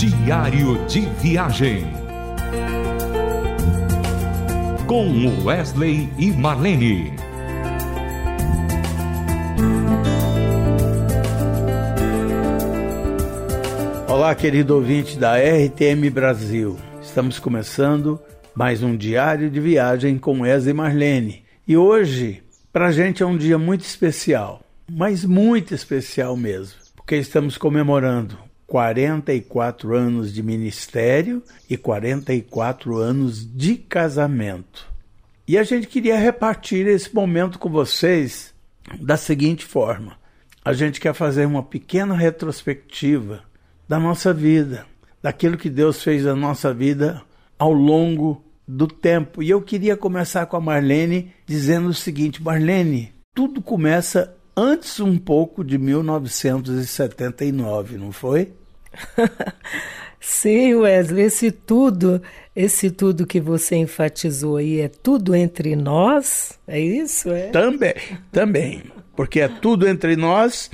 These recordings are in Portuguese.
Diário de Viagem. Com Wesley e Marlene. Olá, querido ouvinte da RTM Brasil. Estamos começando mais um Diário de Viagem com Wesley e Marlene. E hoje, para a gente é um dia muito especial, mas muito especial mesmo, porque estamos comemorando 44 anos de ministério e 44 anos de casamento. E a gente queria repartir esse momento com vocês da seguinte forma: a gente quer fazer uma pequena retrospectiva da nossa vida, daquilo que Deus fez na nossa vida ao longo do tempo. E eu queria começar com a Marlene dizendo o seguinte: Marlene, tudo começa antes um pouco de 1979, não foi? Sim, Wesley, esse tudo, esse tudo que você enfatizou aí é tudo entre nós? É isso? É? Também, também. Porque é tudo entre nós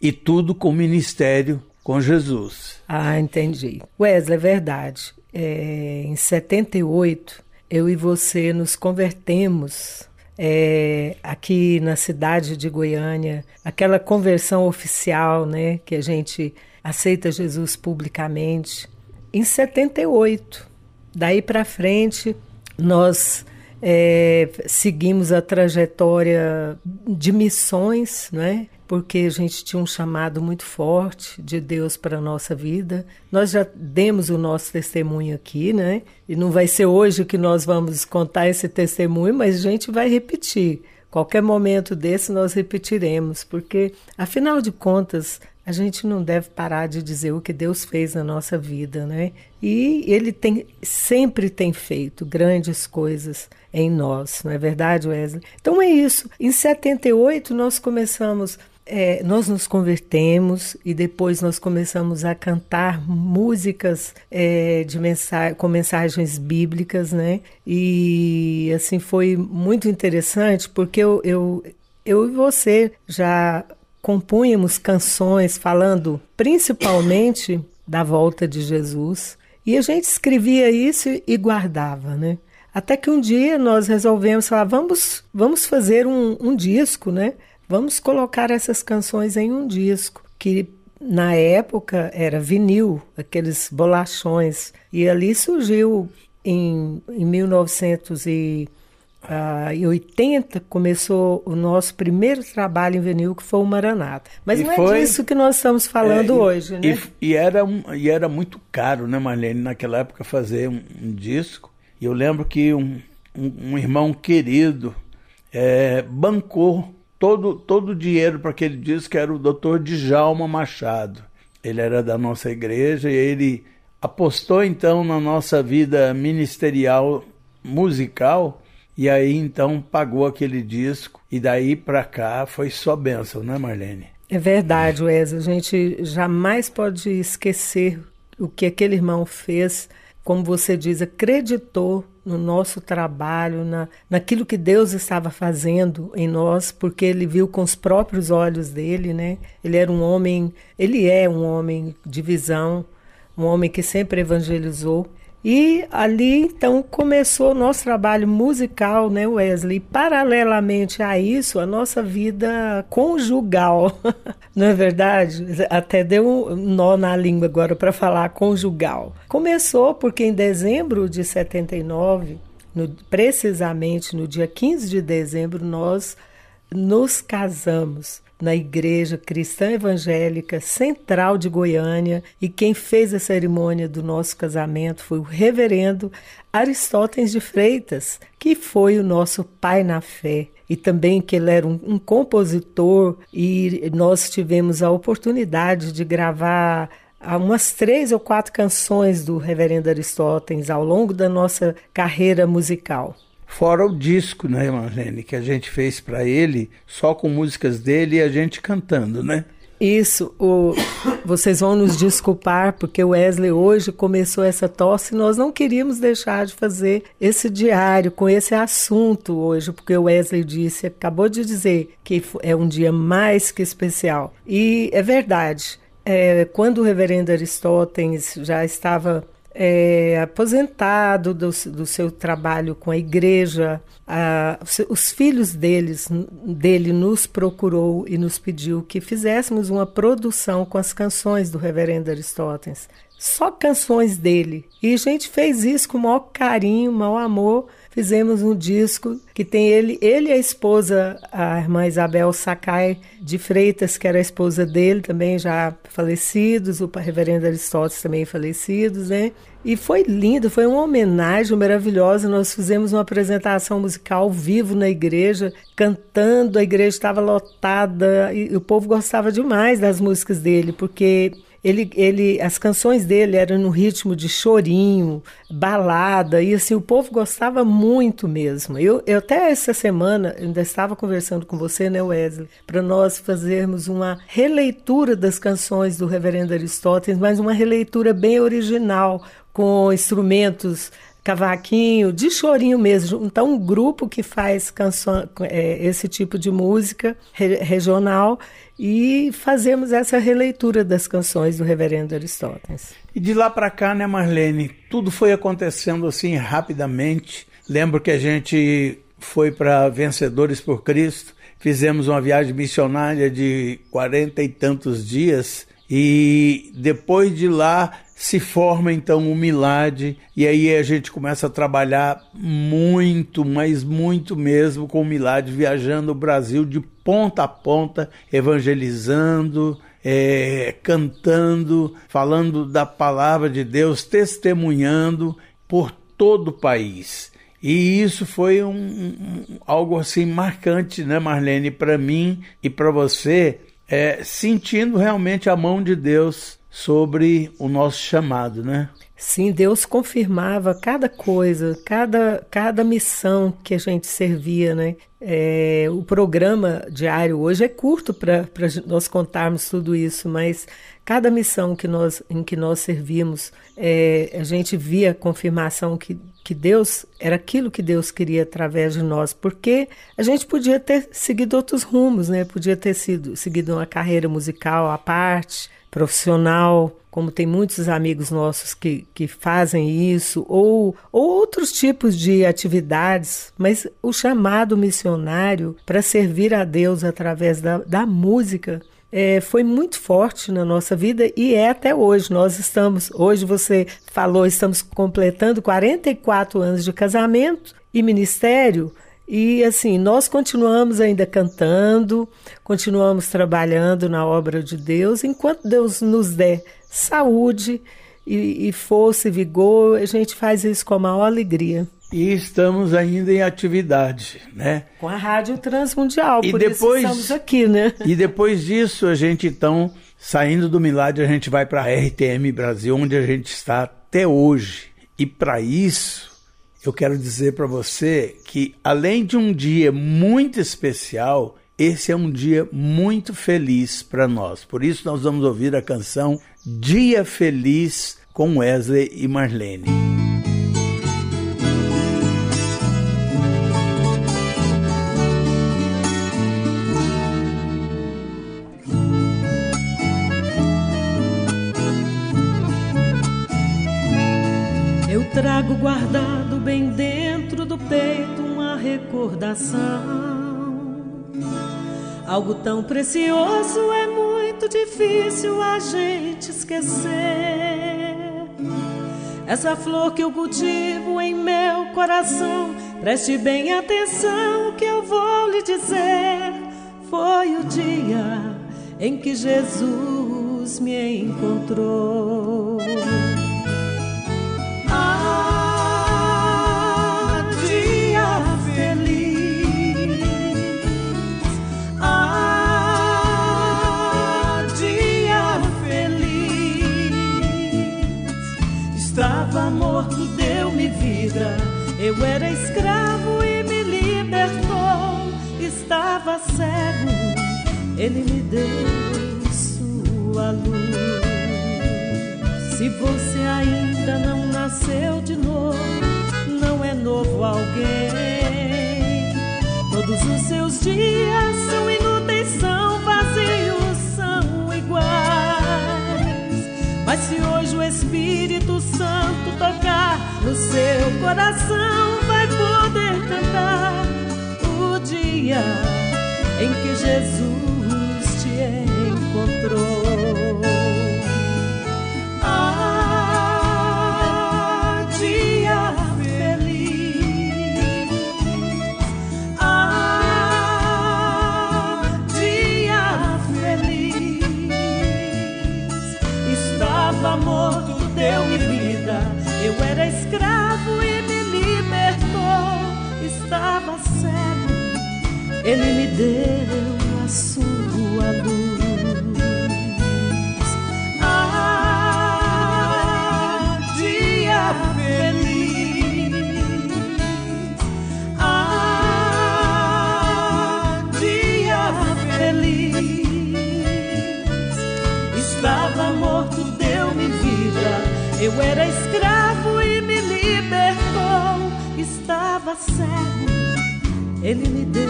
e tudo com o ministério com Jesus. Ah, entendi. Wesley, é verdade. É, em 78, eu e você nos convertemos é, aqui na cidade de Goiânia, aquela conversão oficial, né, que a gente aceita Jesus publicamente, em 78. Daí para frente, nós é, seguimos a trajetória de missões, né? porque a gente tinha um chamado muito forte de Deus para a nossa vida. Nós já demos o nosso testemunho aqui, né? E não vai ser hoje que nós vamos contar esse testemunho, mas a gente vai repetir. Qualquer momento desse nós repetiremos, porque afinal de contas, a gente não deve parar de dizer o que Deus fez na nossa vida, né? E ele tem sempre tem feito grandes coisas em nós, não é verdade, Wesley? Então é isso. Em 78 nós começamos é, nós nos convertemos e depois nós começamos a cantar músicas é, de mensa com mensagens bíblicas, né? E assim foi muito interessante porque eu, eu, eu e você já compunhamos canções falando principalmente da volta de Jesus. E a gente escrevia isso e guardava, né? Até que um dia nós resolvemos falar, vamos, vamos fazer um, um disco, né? Vamos colocar essas canções em um disco que na época era vinil, aqueles bolachões. E ali surgiu em, em 1900 e ah, em 80 começou o nosso primeiro trabalho em vinil, que foi o Maranata. Mas e não é foi, é disso que nós estamos falando é, hoje, né? E, e, era um, e era muito caro, né, Marlene, naquela época fazer um, um disco. E eu lembro que um, um, um irmão querido é, bancou todo, todo o dinheiro para aquele disco, era o doutor Djalma Machado. Ele era da nossa igreja e ele apostou então na nossa vida ministerial musical e aí então pagou aquele disco e daí para cá foi só benção, né, Marlene? É verdade, Wesley. A gente jamais pode esquecer o que aquele irmão fez, como você diz, acreditou no nosso trabalho, na, naquilo que Deus estava fazendo em nós, porque ele viu com os próprios olhos dele, né? Ele era um homem, ele é um homem de visão, um homem que sempre evangelizou e ali então começou o nosso trabalho musical, né, Wesley? Paralelamente a isso, a nossa vida conjugal, não é verdade? Até deu um nó na língua agora para falar conjugal. Começou porque em dezembro de 79, no, precisamente no dia 15 de dezembro, nós nos casamos na Igreja Cristã Evangélica Central de Goiânia e quem fez a cerimônia do nosso casamento foi o reverendo Aristóteles de Freitas, que foi o nosso pai na fé e também que ele era um, um compositor e nós tivemos a oportunidade de gravar umas três ou quatro canções do Reverendo Aristóteles ao longo da nossa carreira musical. Fora o disco, né, Marlene, que a gente fez para ele, só com músicas dele e a gente cantando, né? Isso, o, vocês vão nos desculpar porque o Wesley hoje começou essa tosse e nós não queríamos deixar de fazer esse diário com esse assunto hoje, porque o Wesley disse, acabou de dizer que é um dia mais que especial. E é verdade, é, quando o reverendo Aristóteles já estava é, aposentado do, do, seu trabalho com a igreja, a, os filhos deles, dele nos procurou e nos pediu que fizéssemos uma produção com as canções do reverendo Aristóteles. Só canções dele. E a gente fez isso com o maior carinho, maior amor fizemos um disco que tem ele, ele e a esposa, a irmã Isabel Sakai de Freitas, que era a esposa dele, também já falecidos, o reverendo Aristóteles também falecidos, né? E foi lindo, foi uma homenagem maravilhosa. Nós fizemos uma apresentação musical ao vivo na igreja, cantando, a igreja estava lotada e o povo gostava demais das músicas dele, porque ele, ele, as canções dele eram no ritmo de chorinho, balada, e assim, o povo gostava muito mesmo. Eu, eu até essa semana ainda estava conversando com você, né, Wesley, para nós fazermos uma releitura das canções do reverendo Aristóteles, mas uma releitura bem original, com instrumentos cavaquinho, de chorinho mesmo. Então, um grupo que faz canção, é, esse tipo de música re, regional e fazemos essa releitura das canções do Reverendo Aristóteles. E de lá para cá, né, Marlene, tudo foi acontecendo assim rapidamente. Lembro que a gente foi para Vencedores por Cristo, fizemos uma viagem missionária de quarenta e tantos dias e depois de lá se forma então o Milad e aí a gente começa a trabalhar muito, mas muito mesmo com o Milad, viajando o Brasil de ponta a ponta, evangelizando, é, cantando, falando da palavra de Deus, testemunhando por todo o país. E isso foi um, um algo assim marcante, né, Marlene, para mim e para você, é, sentindo realmente a mão de Deus sobre o nosso chamado, né? Sim, Deus confirmava cada coisa, cada, cada missão que a gente servia, né? É, o programa diário hoje é curto para nós contarmos tudo isso, mas cada missão que nós, em que nós servimos, é, a gente via a confirmação que, que Deus era aquilo que Deus queria através de nós, porque a gente podia ter seguido outros rumos, né? Podia ter sido seguido uma carreira musical à parte, profissional, como tem muitos amigos nossos que, que fazem isso, ou, ou outros tipos de atividades, mas o chamado missionário para servir a Deus através da, da música é, foi muito forte na nossa vida e é até hoje. Nós estamos, hoje você falou, estamos completando 44 anos de casamento e ministério. E assim, nós continuamos ainda cantando, continuamos trabalhando na obra de Deus, enquanto Deus nos der saúde e, e força e vigor, a gente faz isso com a maior alegria. E estamos ainda em atividade, né? Com a Rádio Transmundial, e por depois, isso estamos aqui, né? E depois disso, a gente então, saindo do Milagre, a gente vai para a RTM Brasil, onde a gente está até hoje. E para isso, eu quero dizer para você que, além de um dia muito especial, esse é um dia muito feliz para nós. Por isso, nós vamos ouvir a canção Dia Feliz com Wesley e Marlene. Trago guardado bem dentro do peito uma recordação. Algo tão precioso é muito difícil a gente esquecer. Essa flor que eu cultivo em meu coração, preste bem atenção o que eu vou lhe dizer. Foi o dia em que Jesus me encontrou. Eu era escravo e me libertou. Estava cego, ele me deu sua luz. Se você ainda não nasceu de novo, não é novo alguém. Todos os seus dias são inúteis, são vazios, são iguais. Se hoje o Espírito Santo seu coração, vai poder cantar o dia em que Jesus te encontrou. Estava cego, ele me deu a sua luz. Ah, dia feliz. Ah, dia feliz. Estava morto, deu-me vida. Eu era escravo e me libertou. Estava cego, ele me deu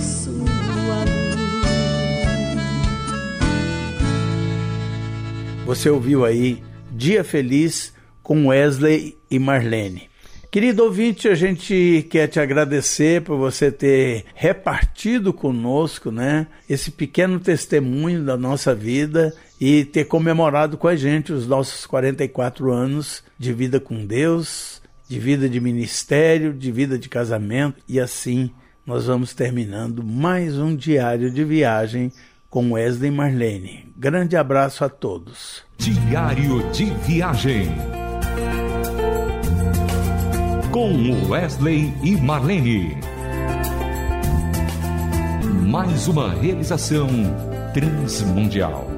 sua luz. Você ouviu aí Dia Feliz com Wesley e Marlene. Querido ouvinte, a gente quer te agradecer por você ter repartido conosco, né, esse pequeno testemunho da nossa vida e ter comemorado com a gente os nossos 44 anos de vida com Deus, de vida de ministério, de vida de casamento e assim nós vamos terminando mais um diário de viagem com Wesley Marlene. Grande abraço a todos. Diário de Viagem. Com Wesley e Marlene. Mais uma realização transmundial.